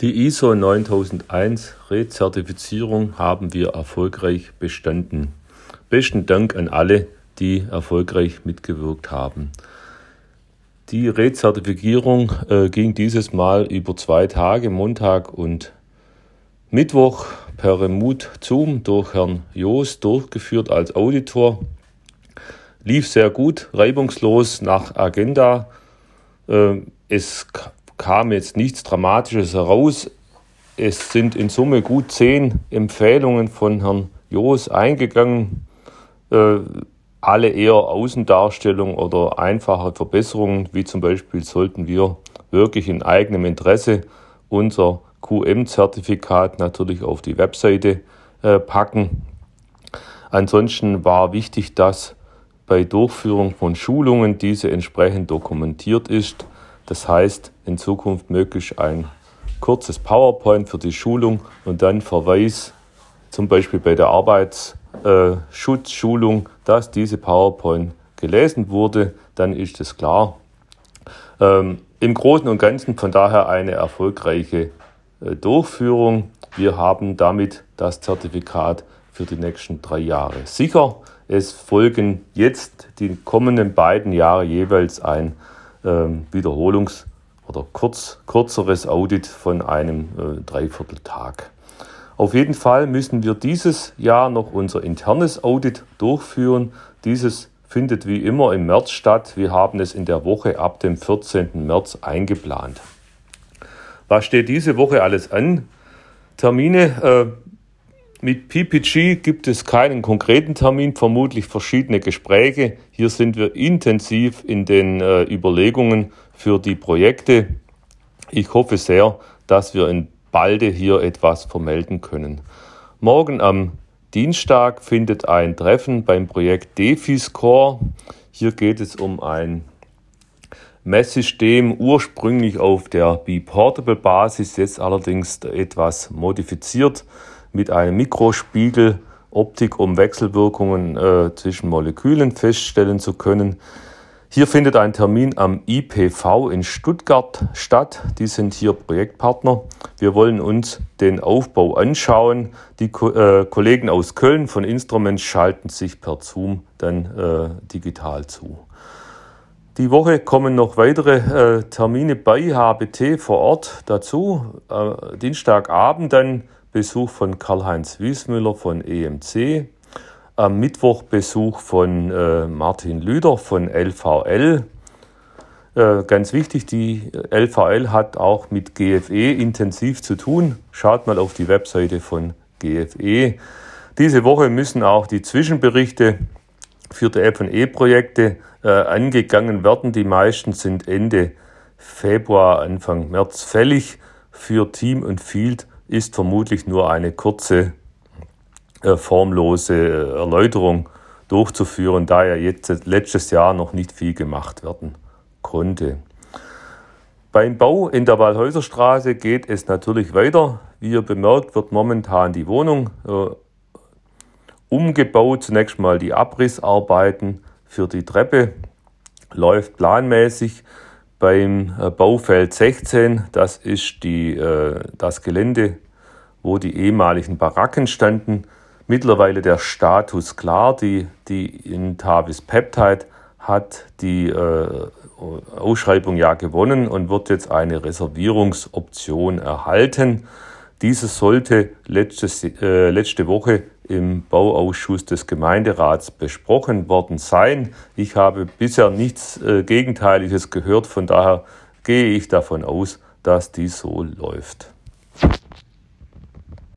Die ISO 9001 Rezertifizierung haben wir erfolgreich bestanden. Besten Dank an alle, die erfolgreich mitgewirkt haben. Die Rezertifizierung äh, ging dieses Mal über zwei Tage, Montag und Mittwoch per Remote Zoom durch Herrn Joos durchgeführt als Auditor. Lief sehr gut, reibungslos nach Agenda. Äh, es kam jetzt nichts Dramatisches heraus. Es sind in Summe gut zehn Empfehlungen von Herrn Joos eingegangen. Äh, alle eher Außendarstellung oder einfache Verbesserungen, wie zum Beispiel sollten wir wirklich in eigenem Interesse unser QM-Zertifikat natürlich auf die Webseite äh, packen. Ansonsten war wichtig, dass bei Durchführung von Schulungen diese entsprechend dokumentiert ist. Das heißt, in Zukunft möglich ein kurzes PowerPoint für die Schulung und dann Verweis zum Beispiel bei der Arbeitsschutzschulung, dass diese PowerPoint gelesen wurde, dann ist es klar. Ähm, Im Großen und Ganzen von daher eine erfolgreiche äh, Durchführung. Wir haben damit das Zertifikat für die nächsten drei Jahre sicher. Es folgen jetzt die kommenden beiden Jahre jeweils ein ähm, Wiederholungs- oder kurz, kürzeres Audit von einem äh, Dreivierteltag. Auf jeden Fall müssen wir dieses Jahr noch unser internes Audit durchführen. Dieses findet wie immer im März statt. Wir haben es in der Woche ab dem 14. März eingeplant. Was steht diese Woche alles an? Termine äh, mit PPG gibt es keinen konkreten Termin, vermutlich verschiedene Gespräche. Hier sind wir intensiv in den äh, Überlegungen für die Projekte. Ich hoffe sehr, dass wir in balde hier etwas vermelden können. Morgen am Dienstag findet ein Treffen beim Projekt DefiScore. Hier geht es um ein Messsystem ursprünglich auf der B-Portable-Basis, jetzt allerdings etwas modifiziert mit einem Mikrospiegel, Optik, um Wechselwirkungen äh, zwischen Molekülen feststellen zu können. Hier findet ein Termin am IPV in Stuttgart statt. Die sind hier Projektpartner. Wir wollen uns den Aufbau anschauen. Die äh, Kollegen aus Köln von Instruments schalten sich per Zoom dann äh, digital zu. Die Woche kommen noch weitere äh, Termine bei HBT vor Ort dazu. Äh, Dienstagabend dann Besuch von Karl-Heinz Wiesmüller von EMC. Am Mittwoch Besuch von äh, Martin Lüder von LVL. Äh, ganz wichtig, die LVL hat auch mit GFE intensiv zu tun. Schaut mal auf die Webseite von GFE. Diese Woche müssen auch die Zwischenberichte für die FE-Projekte äh, angegangen werden. Die meisten sind Ende Februar, Anfang März fällig. Für Team und Field ist vermutlich nur eine kurze, äh, formlose äh, Erläuterung durchzuführen, da ja jetzt letztes Jahr noch nicht viel gemacht werden konnte. Beim Bau in der Wallhäuserstraße geht es natürlich weiter. Wie ihr bemerkt, wird momentan die Wohnung äh, umgebaut. Zunächst mal die Abrissarbeiten für die Treppe läuft planmäßig beim äh, Baufeld 16. Das ist die, äh, das Gelände, wo die ehemaligen Baracken standen. Mittlerweile der Status klar. Die, die Intavis Peptide hat die äh, Ausschreibung ja gewonnen und wird jetzt eine Reservierungsoption erhalten. Dieses sollte letztes, äh, letzte Woche im Bauausschuss des Gemeinderats besprochen worden sein. Ich habe bisher nichts äh, Gegenteiliges gehört, von daher gehe ich davon aus, dass dies so läuft.